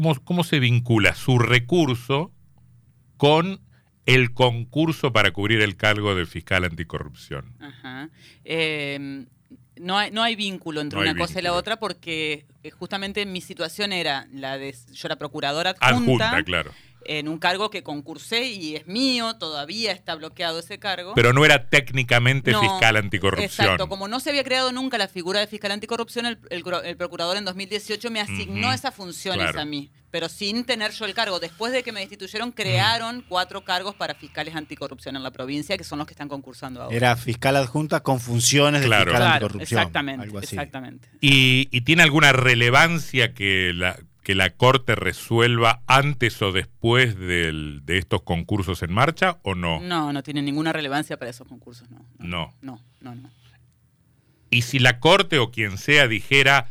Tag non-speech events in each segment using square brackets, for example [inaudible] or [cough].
cómo, cómo se vincula su recurso con el concurso para cubrir el cargo de fiscal anticorrupción. Ajá. Eh, no, hay, no hay vínculo entre No una cosa y la otra porque eh, justamente mi situación era la de yo era procuradora adjunta, Adjunta, claro. En un cargo que concursé y es mío, todavía está bloqueado ese cargo. Pero no era técnicamente No, fiscal anticorrupción. Exacto, como no se había creado nunca la figura de fiscal anticorrupción, el, el el procurador en 2018 me asignó esas funciones claro. a mí, pero sin tener yo el cargo. Después de que me destituyeron, crearon cuatro cargos para fiscales anticorrupción en la provincia, que son los que están concursando ahora. Era fiscal adjunta con funciones de Claro. fiscal Claro, anticorrupción. exactamente, algo así. exactamente. ¿Y, y tiene alguna relevancia que la, que la Corte resuelva antes o después del- de estos concursos en marcha o no? No, no tiene ninguna relevancia para esos concursos, no. No. No, no, no. Y si la Corte o quien sea dijera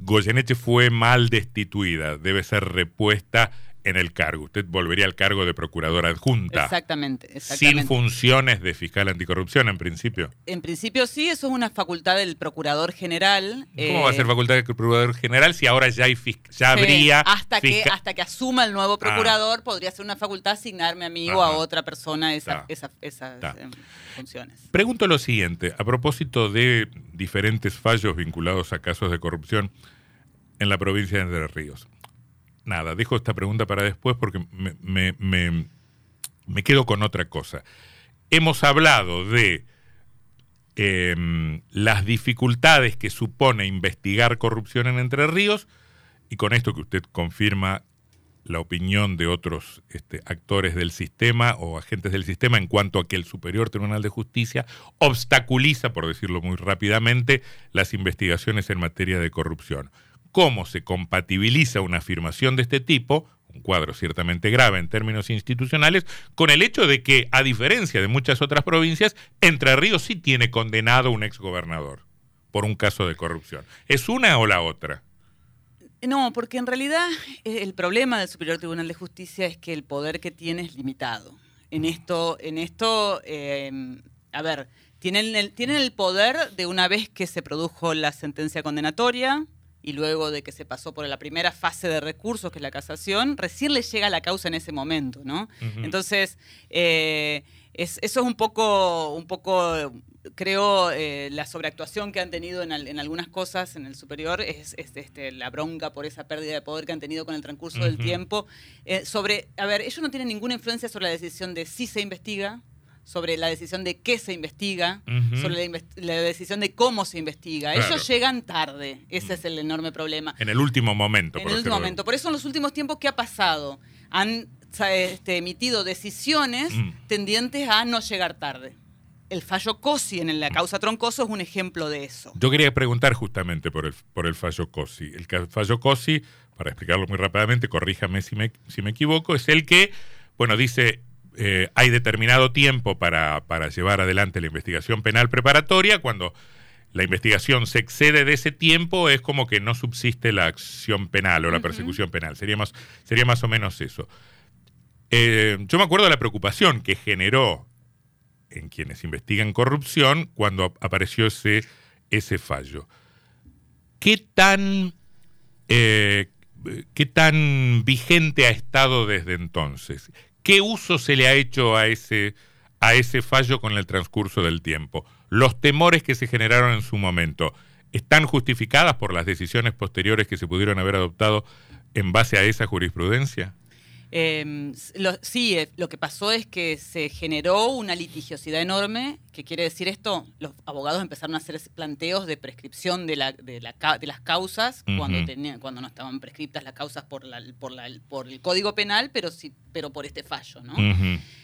Goyeneche fue mal destituida, debe ser repuesta en el cargo. Usted volvería al cargo de procuradora adjunta. Exactamente, exactamente. Sin funciones de fiscal anticorrupción, en principio. En principio sí, eso es una facultad del procurador general. ¿Cómo va a eh, ser facultad de procurador general si ahora ya, hay ya habría hasta que hasta que asuma el nuevo procurador podría ser una facultad asignarme a mí o a otra persona esa- esas em, funciones. Pregunto lo siguiente, a propósito de diferentes fallos vinculados a casos de corrupción en la provincia de Entre Ríos. Nada, dejo esta pregunta para después porque me, me- me- me quedo con otra cosa. Hemos hablado de em, las dificultades que supone investigar corrupción en Entre Ríos y con esto que usted confirma la opinión de otros este, actores del sistema o agentes del sistema en cuanto a que el Superior Tribunal de Justicia obstaculiza, por decirlo muy rápidamente, las investigaciones en materia de corrupción. ¿Cómo se compatibiliza una afirmación de este tipo, un cuadro ciertamente grave en términos institucionales, con el hecho de que, a diferencia de muchas otras provincias, Entre Ríos sí tiene condenado a un exgobernador por un caso de corrupción? ¿Es una o la otra? No, porque en realidad eh, el problema del Superior Tribunal de Justicia es que el poder que tiene es limitado. En esto, en esto, eh, a ver, tienen el, tienen el poder de una vez que se produjo la sentencia condenatoria y luego de que se pasó por la primera fase de recursos, que es la casación, recién le llega la causa en ese momento, ¿no? Entonces, eh, es- eso es un poco, un poco creo, eh, la sobreactuación que han tenido en, al- en algunas cosas en el superior es, es, este, la bronca por esa pérdida de poder que han tenido con el transcurso del tiempo. Eh, sobre, a ver, ellos no tienen ninguna influencia sobre la decisión de si se investiga, sobre la decisión de qué se investiga, sobre la, la decisión de cómo se investiga. Claro. Ellos llegan tarde, ese es el enorme problema. En el último momento. En por el último momento. Por eso en los últimos tiempos, ¿qué ha pasado? Han este, emitido decisiones Mm. tendientes a no llegar tarde. El fallo COSI en la causa Troncoso es un ejemplo de eso. Yo quería preguntar justamente por el, por el fallo COSI. El fallo COSI, para explicarlo muy rápidamente, corríjame si me, si me equivoco, es el que, bueno, dice, eh, hay determinado tiempo para, para llevar adelante la investigación penal preparatoria. Cuando la investigación se excede de ese tiempo, es como que no subsiste la acción penal o la persecución penal. Sería más, sería más o menos eso. Eh, yo me acuerdo de la preocupación que generó en quienes investigan corrupción cuando ap- apareció ese, ese fallo. ¿Qué tan, eh, ¿Qué tan vigente ha estado desde entonces? ¿Qué uso se le ha hecho a ese, a ese fallo con el transcurso del tiempo? ¿Los temores que se generaron en su momento están justificadas por las decisiones posteriores que se pudieron haber adoptado en base a esa jurisprudencia? Lo- sí, eh, lo que pasó es que se generó una litigiosidad enorme. ¿Qué quiere decir esto? Los abogados empezaron a hacer planteos de prescripción de, la, de, la ca- de las causas cuando, Ujú. tenían, cuando no estaban prescriptas las causas por, la, por, la, por el Código Penal, pero, sí, pero por este fallo.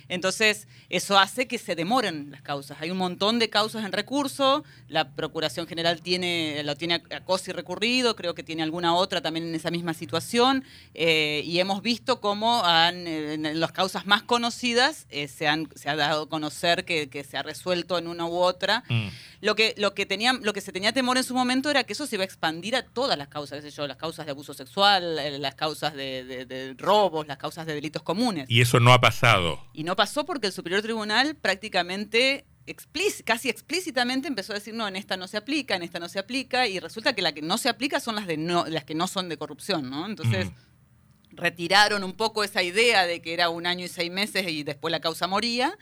Entonces, eso hace que se demoren las causas. Hay un montón de causas en recurso. La Procuración General tiene, lo tiene a COSI recurrido, creo que tiene alguna otra también en esa misma situación. eh, y hemos visto cómo han, eh, en las causas más conocidas eh, se, han, se ha dado a conocer que, que se ha resuelto en una u otra. Mm. Lo que, lo, que tenían, lo que se tenía temor en su momento era que eso se iba a expandir a todas las causas, qué sé yo, las causas de abuso sexual, eh, las causas de, de- de robos, las causas de delitos comunes. Y eso no ha pasado. Y no pasó porque el Superior Tribunal prácticamente, casi explícitamente empezó a decir, no, en esta no se aplica, en esta no se aplica, y resulta que la que no se aplica son las, de no, las que no son de corrupción, ¿no? Entonces, Mm. retiraron un poco esa idea de que era un año y seis meses y después la causa moría.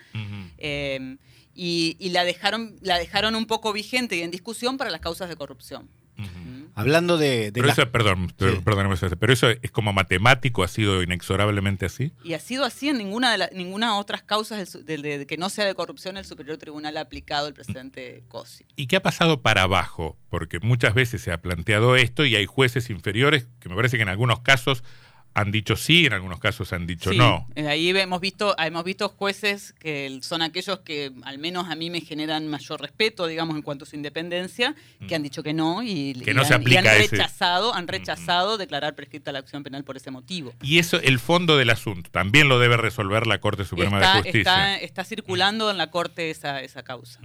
Eh, y, y la dejaron la dejaron un poco vigente y en discusión para las causas de corrupción. Hablando de, de Pero la- eso, perdón, per- Sí. perdóname, César, pero eso es como matemático, ha sido inexorablemente así. Y ha sido así en ninguna de las ninguna otras causas del de que no sea de corrupción el Superior Tribunal ha aplicado el presidente Cosi. ¿Y qué ha pasado para abajo? Porque muchas veces se ha planteado esto y hay jueces inferiores que me parece que en algunos casos han dicho sí, en algunos casos han dicho Sí, no. eh, Ahí hemos visto, hemos visto jueces que son aquellos que al menos a mí me generan mayor respeto, digamos, en cuanto a su independencia, que han dicho que no y, Mm. Que y no se han, y aplica han ese- rechazado, han rechazado declarar prescripta la acción penal por ese motivo. Y eso, el fondo del asunto, también lo debe resolver la Corte Suprema Está, de Justicia. está, está circulando en la corte esa, esa causa.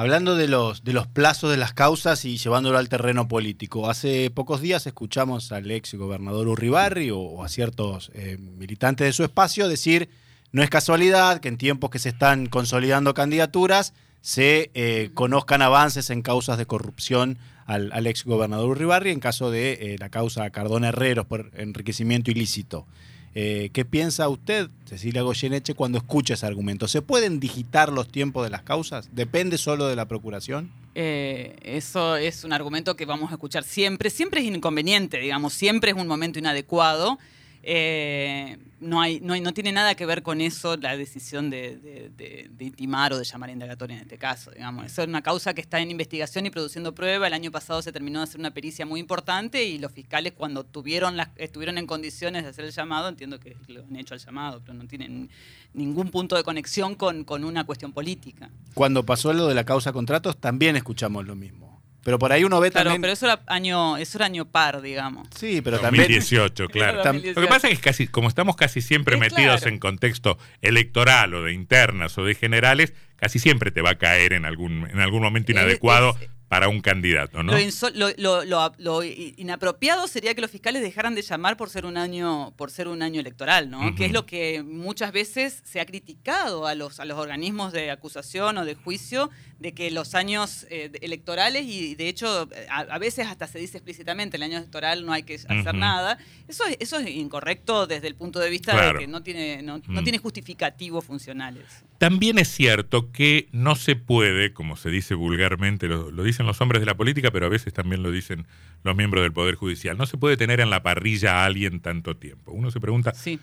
Hablando de los, de los plazos de las causas y llevándolo al terreno político, hace pocos días escuchamos al ex gobernador Urribarri o, a ciertos eh, militantes de su espacio decir, no es casualidad que en tiempos que se están consolidando candidaturas se eh, conozcan avances en causas de corrupción al, al ex gobernador Urribarri en caso de eh, la causa Cardona Herreros por enriquecimiento ilícito. Eh, ¿Qué piensa usted, Cecilia Goyeneche, cuando escucha ese argumento? ¿Se pueden digitar los tiempos de las causas? ¿Depende solo de la procuración? Eh, eso es un argumento que vamos a escuchar siempre. Siempre es inconveniente, digamos, siempre es un momento inadecuado. Eh, no, hay, no, hay- no tiene nada que ver con eso la decisión de, de- intimar o de llamar indagatoria en este caso. Digamos. Es una causa que está en investigación y produciendo prueba. El año pasado se terminó de hacer una pericia muy importante y los fiscales cuando tuvieron las, estuvieron en condiciones de hacer el llamado, entiendo que lo han hecho el llamado, pero no tienen ningún punto de conexión con, con una cuestión política. Cuando pasó lo de la causa contratos, también escuchamos lo mismo. Pero por ahí uno ve Claro, también... pero eso era año, eso era año par, digamos. Sí, pero también... 2018, claro. Lo que pasa es que casi, como estamos casi siempre Es metidos claro. en contexto electoral o de internas o de generales, casi siempre te va a caer en algún, en algún momento Es- inadecuado es- para un candidato, ¿no? Lo, lo- lo- lo- inapropiado sería que los fiscales dejaran de llamar por ser un año, por ser un año electoral, ¿no? Que es lo que muchas veces se ha criticado a los, a los organismos de acusación o de juicio, de que los años eh, electorales, y de hecho a, a veces hasta se dice explícitamente, el año electoral no hay que hacer nada. Eso, es- eso es incorrecto desde el punto de vista Claro. de que no tiene, no, no Mm. tiene justificativos funcionales. También es cierto que no se puede, como se dice vulgarmente, lo, lo dicen los hombres de la política, pero a veces también lo dicen los miembros del Poder Judicial, no se puede tener en la parrilla a alguien tanto tiempo. Uno se pregunta, Sí.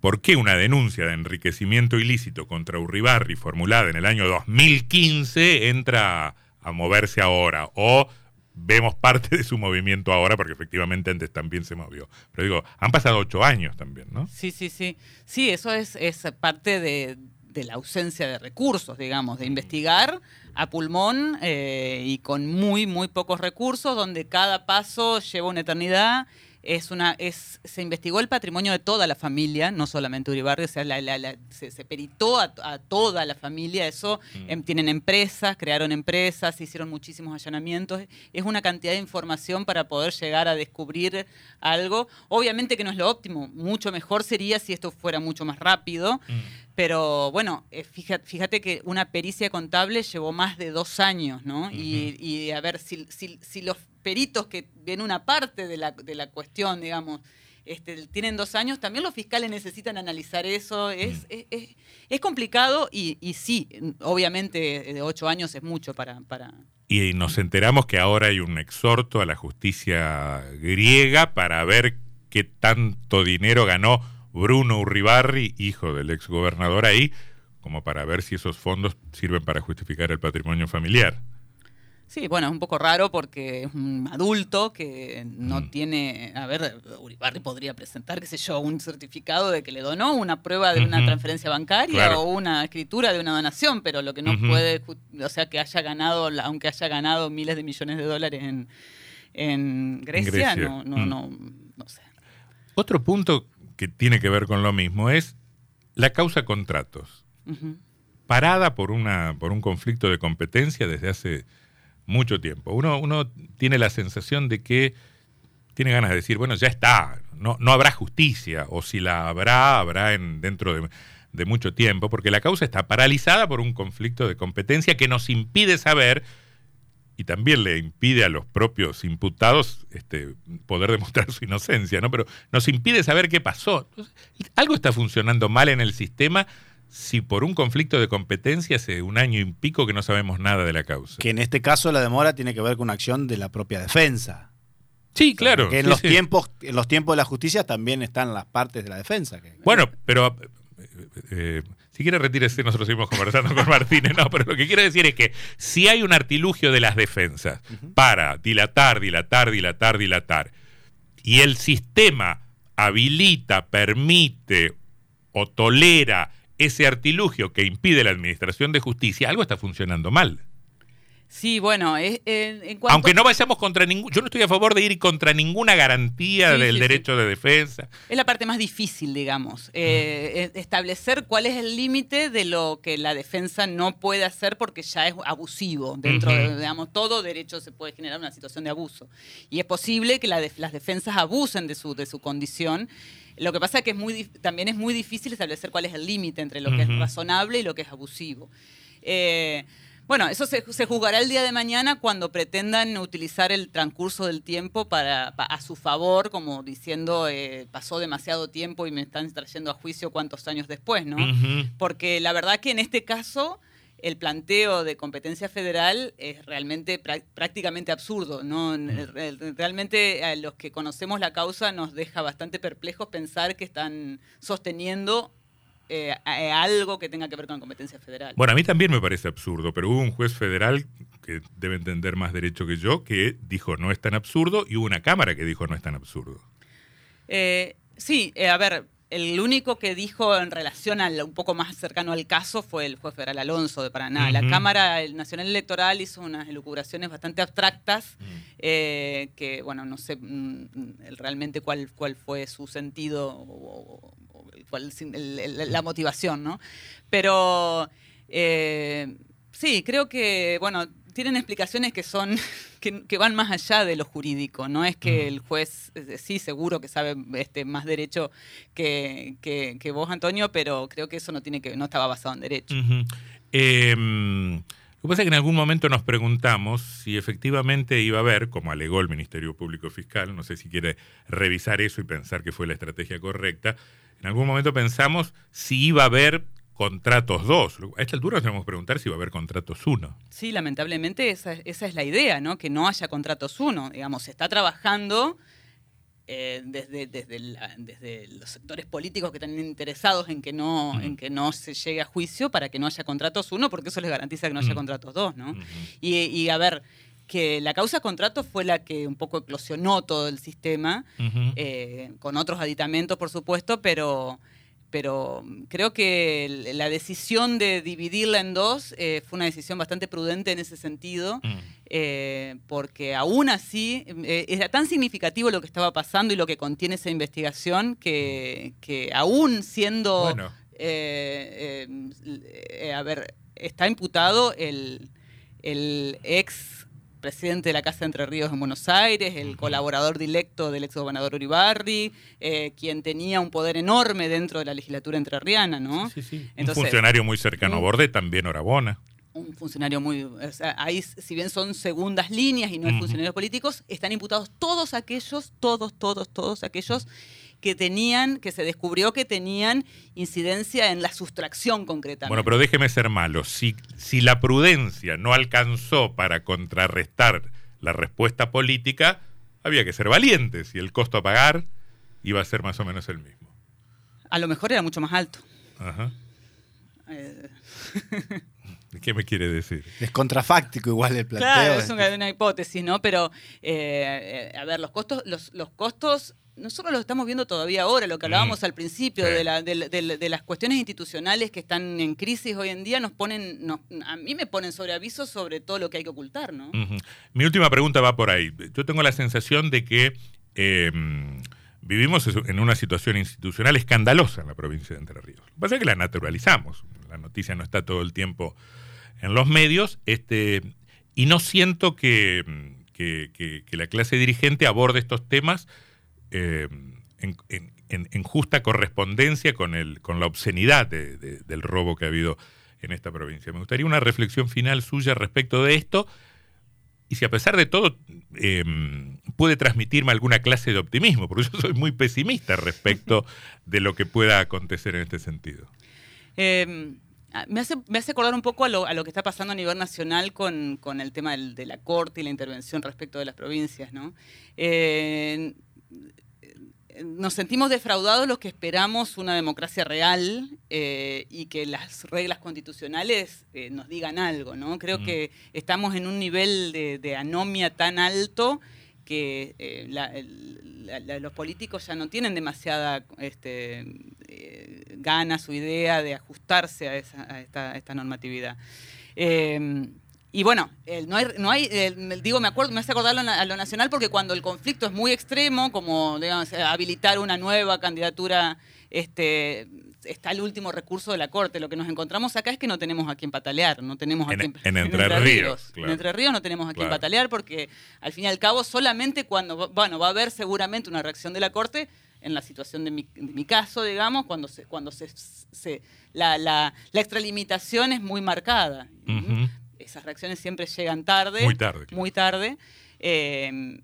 ¿por qué una denuncia de enriquecimiento ilícito contra Urribarri formulada en el año 2015 entra a, moverse ahora? O vemos parte de su movimiento ahora, porque efectivamente antes también se movió. Pero digo, han pasado ocho años también, ¿no? Sí, sí, sí. Sí, eso es, es parte de, de la ausencia de recursos, digamos, de investigar a pulmón eh, y con muy, muy pocos recursos, donde cada paso lleva una eternidad. Es una, es, se investigó el patrimonio de toda la familia, no solamente Uribarri, o sea, la- la- la- se, se peritó a, a toda la familia, eso, em, tienen empresas, crearon empresas, hicieron muchísimos allanamientos, es una cantidad de información para poder llegar a descubrir algo. Obviamente que no es lo óptimo, mucho mejor sería si esto fuera mucho más rápido, pero bueno, eh, fíjate, fíjate que una pericia contable llevó más de dos años, ¿no? y, y a ver, si, si- si los peritos que ven una parte de la, de la cuestión, digamos, este, tienen dos años, también los fiscales necesitan analizar eso. Es, es, es- es complicado y, y sí, obviamente eh, de ocho años es mucho para... para Y nos enteramos que ahora hay un exhorto a la justicia griega para ver qué tanto dinero ganó Bruno Uribarri, hijo del exgobernador ahí, como para ver si esos fondos sirven para justificar el patrimonio familiar. Sí, bueno, es un poco raro porque es un adulto que no Mm. tiene, a ver, Uribarri podría presentar, qué sé yo, un certificado de que le donó, una prueba de una transferencia bancaria Claro. o una escritura de una donación, pero lo que no puede, o sea, que haya ganado, aunque haya ganado miles de millones de dólares en, en Grecia, Grecia. no, no, Mm. no, no sé. Otro punto que tiene que ver con lo mismo es la causa contratos. Parada por, una, por un conflicto de competencia desde hace mucho tiempo. Uno, uno tiene la sensación de que tiene ganas de decir, bueno, ya está, no, no habrá justicia, o si la habrá, habrá en, dentro de, de mucho tiempo, porque la causa está paralizada por un conflicto de competencia que nos impide saber y también le impide a los propios imputados este, poder demostrar su inocencia, ¿no? Pero nos impide saber qué pasó. algo está funcionando mal en el sistema si por un conflicto de competencia hace un año y pico que no sabemos nada de la causa. Que en este caso la demora tiene que ver con una acción de la propia defensa. Sí, claro. Que en los tiempos, en los tiempos de la justicia también están las partes de la defensa. bueno, pero eh, eh, si quiere retírese, nosotros seguimos conversando con Martínez. No, pero lo que quiero decir es que si hay un artilugio de las defensas para dilatar, dilatar, dilatar, dilatar, y el sistema habilita, permite o tolera ese artilugio que impide la administración de justicia, algo está funcionando mal. Sí, bueno, en cuanto... aunque no vayamos contra ningún, yo no estoy a favor de ir contra ninguna garantía del derecho de defensa. Es la parte más difícil, digamos, eh, establecer cuál es el límite de lo que la defensa no puede hacer porque ya es abusivo. Dentro de, digamos, todo derecho se puede generar una situación de abuso. Y es posible que las defensas abusen de su, de su condición. Lo que pasa es que es muy, también es muy difícil establecer cuál es el límite entre lo que es razonable y lo que es abusivo. Eh, bueno, eso se, juzgará el día de mañana cuando pretendan utilizar el transcurso del tiempo para, a su favor, como diciendo eh, pasó demasiado tiempo y me están trayendo a juicio cuántos años después, ¿no? Porque la verdad que en este caso el planteo de competencia federal es realmente prácticamente absurdo. ¿no? Realmente a los que conocemos la causa nos deja bastante perplejos pensar que están sosteniendo eh, algo que tenga que ver con la competencia federal. Bueno, a mí también me parece absurdo, pero hubo un juez federal que debe entender más derecho que yo que dijo no es tan absurdo y hubo una Cámara que dijo no es tan absurdo. Eh, sí, eh, a ver, el único que dijo en relación al un poco más cercano al caso fue el juez federal Alonso de Paraná. La Cámara Nacional Electoral hizo unas elucubraciones bastante abstractas mm. que, bueno, no sé mm, realmente cuál, cuál fue su sentido o, la motivación, ¿no? Pero eh, sí, creo que, bueno, tienen explicaciones que son [laughs] que, van más allá de lo jurídico. No es que el juez, sí, seguro que sabe este, más derecho que, que, vos, Antonio, pero creo que eso no tiene que no estaba basado en derecho. Lo que pasa es que en algún momento nos preguntamos si efectivamente iba a haber, como alegó el Ministerio Público Fiscal, no sé si quiere revisar eso y pensar que fue la estrategia correcta, en algún momento pensamos si iba a haber contratos dos. A esta altura nos tenemos que preguntar si va a haber contratos uno. Sí, lamentablemente esa, esa es la idea, ¿no? Que no haya contratos uno. Digamos, se está trabajando eh, desde, desde, los sectores políticos que están interesados en que, no, en que no se llegue a juicio para que no haya contratos uno, porque eso les garantiza que no haya contratos dos, ¿no? y, a ver, que la causa contrato fue la que un poco eclosionó todo el sistema, eh, con otros aditamentos, por supuesto, pero pero creo que la decisión de dividirla en dos eh, fue una decisión bastante prudente en ese sentido, mm. eh, porque aún así eh, era tan significativo lo que estaba pasando y lo que contiene esa investigación que, aún siendo, a ver, está imputado el, el ex presidente de la Casa de Entre Ríos en Buenos Aires, el colaborador directo del ex gobernador Uribarri, eh, quien tenía un poder enorme dentro de la legislatura entrerriana, ¿no? Sí, sí. un funcionario muy cercano a Borde, también Orabona. Un funcionario muy. O sea, ahí, si bien son segundas líneas y no hay funcionarios políticos, están imputados todos aquellos, todos, todos, todos aquellos que tenían, que se descubrió que tenían incidencia en la sustracción concretamente. Bueno, pero déjeme ser malo. Si, si la prudencia no alcanzó para contrarrestar la respuesta política, había que ser valientes y el costo a pagar iba a ser más o menos el mismo. A lo mejor era mucho más alto. Ajá. Eh. [laughs] ¿Qué me quiere decir? Es contrafáctico igual el planteo. Claro, es una, hipótesis, ¿no? Pero, eh, eh, a ver, los costos, los, los costos nosotros lo estamos viendo todavía ahora, lo que hablábamos mm. al principio, de, las cuestiones institucionales que están en crisis hoy en día, nos ponen, a mí me ponen sobre aviso sobre todo lo que hay que ocultar, ¿no? Mi última pregunta va por ahí. Yo tengo la sensación de que em, vivimos en una situación institucional escandalosa en la provincia de Entre Ríos. Lo que pasa es que la naturalizamos. La noticia no está todo el tiempo en los medios, este, y no siento que, que la clase dirigente aborde estos temas eh, en, justa correspondencia con, el, con la obscenidad del robo que ha habido en esta provincia. Me gustaría una reflexión final suya respecto de esto y si a pesar de todo eh, puede transmitirme alguna clase de optimismo, porque yo soy muy pesimista respecto de lo que pueda acontecer en este sentido. Eh, me, hace, me hace acordar un poco a lo, que está pasando a nivel nacional con, con el tema de la corte y la intervención respecto de las provincias. ¿no? Eh, nos sentimos defraudados los que esperamos una democracia real eh, y que las reglas constitucionales eh, nos digan algo, ¿no? Creo mm. que estamos en un nivel de, de anomia tan alto que eh, la, la, los políticos ya no tienen demasiada este, ganas o idea de ajustarse a, esa, a, esta, a esta, normatividad. Eh, y bueno, no hay, no hay digo, me acuerdo, me hace acordar a lo nacional porque cuando el conflicto es muy extremo, como digamos, habilitar una nueva candidatura este, está el último recurso de la Corte. Lo que nos encontramos acá es que no tenemos a quien patalear, no tenemos a en, quien, en, Entre, Ríos. Ríos claro. En Entre Ríos no tenemos a quien claro. patalear porque al fin y al cabo solamente cuando, bueno, va a haber seguramente una reacción de la Corte en la situación de mi, de mi caso, digamos, cuando se, cuando se, se la, la, la, extralimitación es muy marcada. Uh -huh. Esas reacciones siempre llegan tarde. Muy tarde. Claro. Muy tarde. Eh,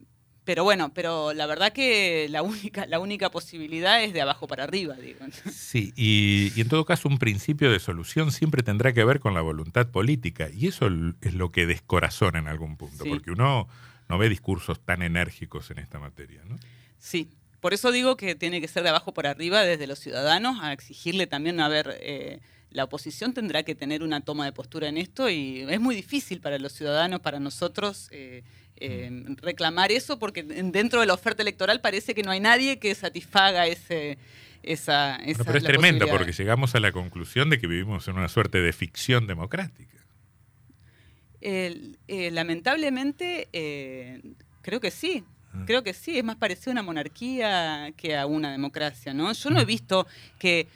pero bueno, pero la verdad que la única, la única posibilidad es de abajo para arriba, digo. Sí, y, y, en todo caso un principio de solución siempre tendrá que ver con la voluntad política, y eso es lo que descorazona en algún punto, sí. porque uno no ve discursos tan enérgicos en esta materia, ¿no? Sí, por eso digo que tiene que ser de abajo para arriba desde los ciudadanos a exigirle también a ver... Eh, la oposición tendrá que tener una toma de postura en esto y es muy difícil para los ciudadanos, para nosotros, eh, eh, reclamar eso porque dentro de la oferta electoral parece que no hay nadie que satisfaga ese... Esa, esa bueno, pero es tremendo porque llegamos a la conclusión de que vivimos en una suerte de ficción democrática. Eh, lamentablemente, creo que sí. Creo que sí, es más parecido a una monarquía que a una democracia, ¿no? Yo no he visto que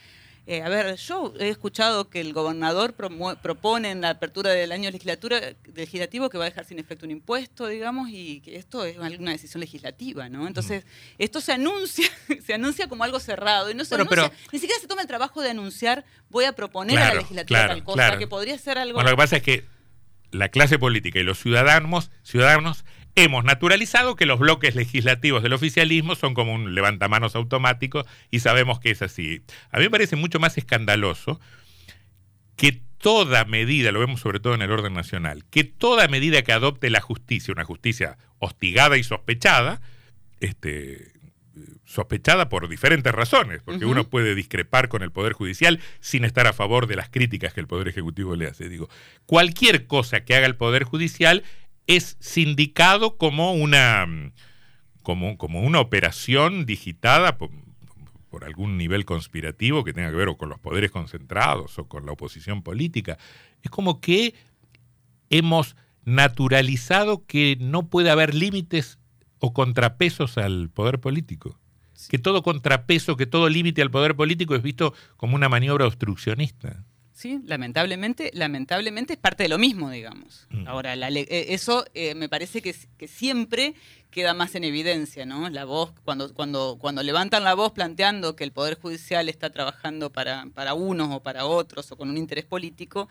eh, a ver, yo he escuchado que el gobernador propone en la apertura del año legislatura, legislativo que va a dejar sin efecto un impuesto, digamos, y que esto es una decisión legislativa, ¿no? Entonces, esto se anuncia, [laughs] se anuncia como algo cerrado y no se bueno, anuncia, pero, ni siquiera se toma el trabajo de anunciar, voy a proponer claro, a la legislatura claro, tal cosa, claro. que podría ser algo... Bueno, lo que pasa es que la clase política y los ciudadanos, ciudadanos hemos naturalizado que los bloques legislativos del oficialismo son como un levantamanos automático y sabemos que es así. A mí me parece mucho más escandaloso que toda medida, lo vemos sobre todo en el orden nacional, que toda medida que adopte la justicia, una justicia hostigada y sospechada, este, sospechada por diferentes razones, porque uh -huh. uno puede discrepar con el Poder Judicial sin estar a favor de las críticas que el Poder Ejecutivo le hace. Digo, cualquier cosa que haga el Poder Judicial es sindicado como una, como, como una operación digitada por, por, algún nivel conspirativo que tenga que ver o con los poderes concentrados o con la oposición política. Es como que hemos naturalizado que no puede haber límites o contrapesos al poder político. Que todo contrapeso, que todo límite al poder político es visto como una maniobra obstruccionista. Sí, lamentablemente, lamentablemente es parte de lo mismo, digamos. Mm. Ahora, la, eso eh, me parece que, que, siempre queda más en evidencia, ¿no? La voz, cuando, cuando, cuando levantan la voz planteando que el Poder Judicial está trabajando para, para unos o para otros o con un interés político,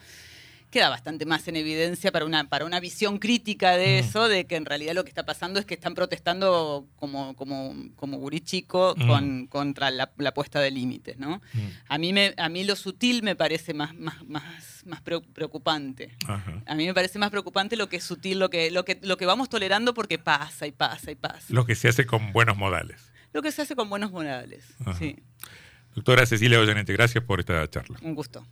queda bastante más en evidencia para una, para una visión crítica de mm. eso, de que en realidad lo que está pasando es que están protestando como, como, como gurí chico mm. con, contra la, la, puesta de límites, ¿no? Mm. A, mí me, a mí lo sutil me parece más, más, más, más preocupante. Ajá. A mí me parece más preocupante lo que es sutil, lo que, lo, que, lo que vamos tolerando porque pasa y pasa y pasa. Lo que se hace con buenos modales. Lo que se hace con buenos modales, Ajá. sí. Doctora Cecilia Ollanete, gracias por esta charla. Un gusto.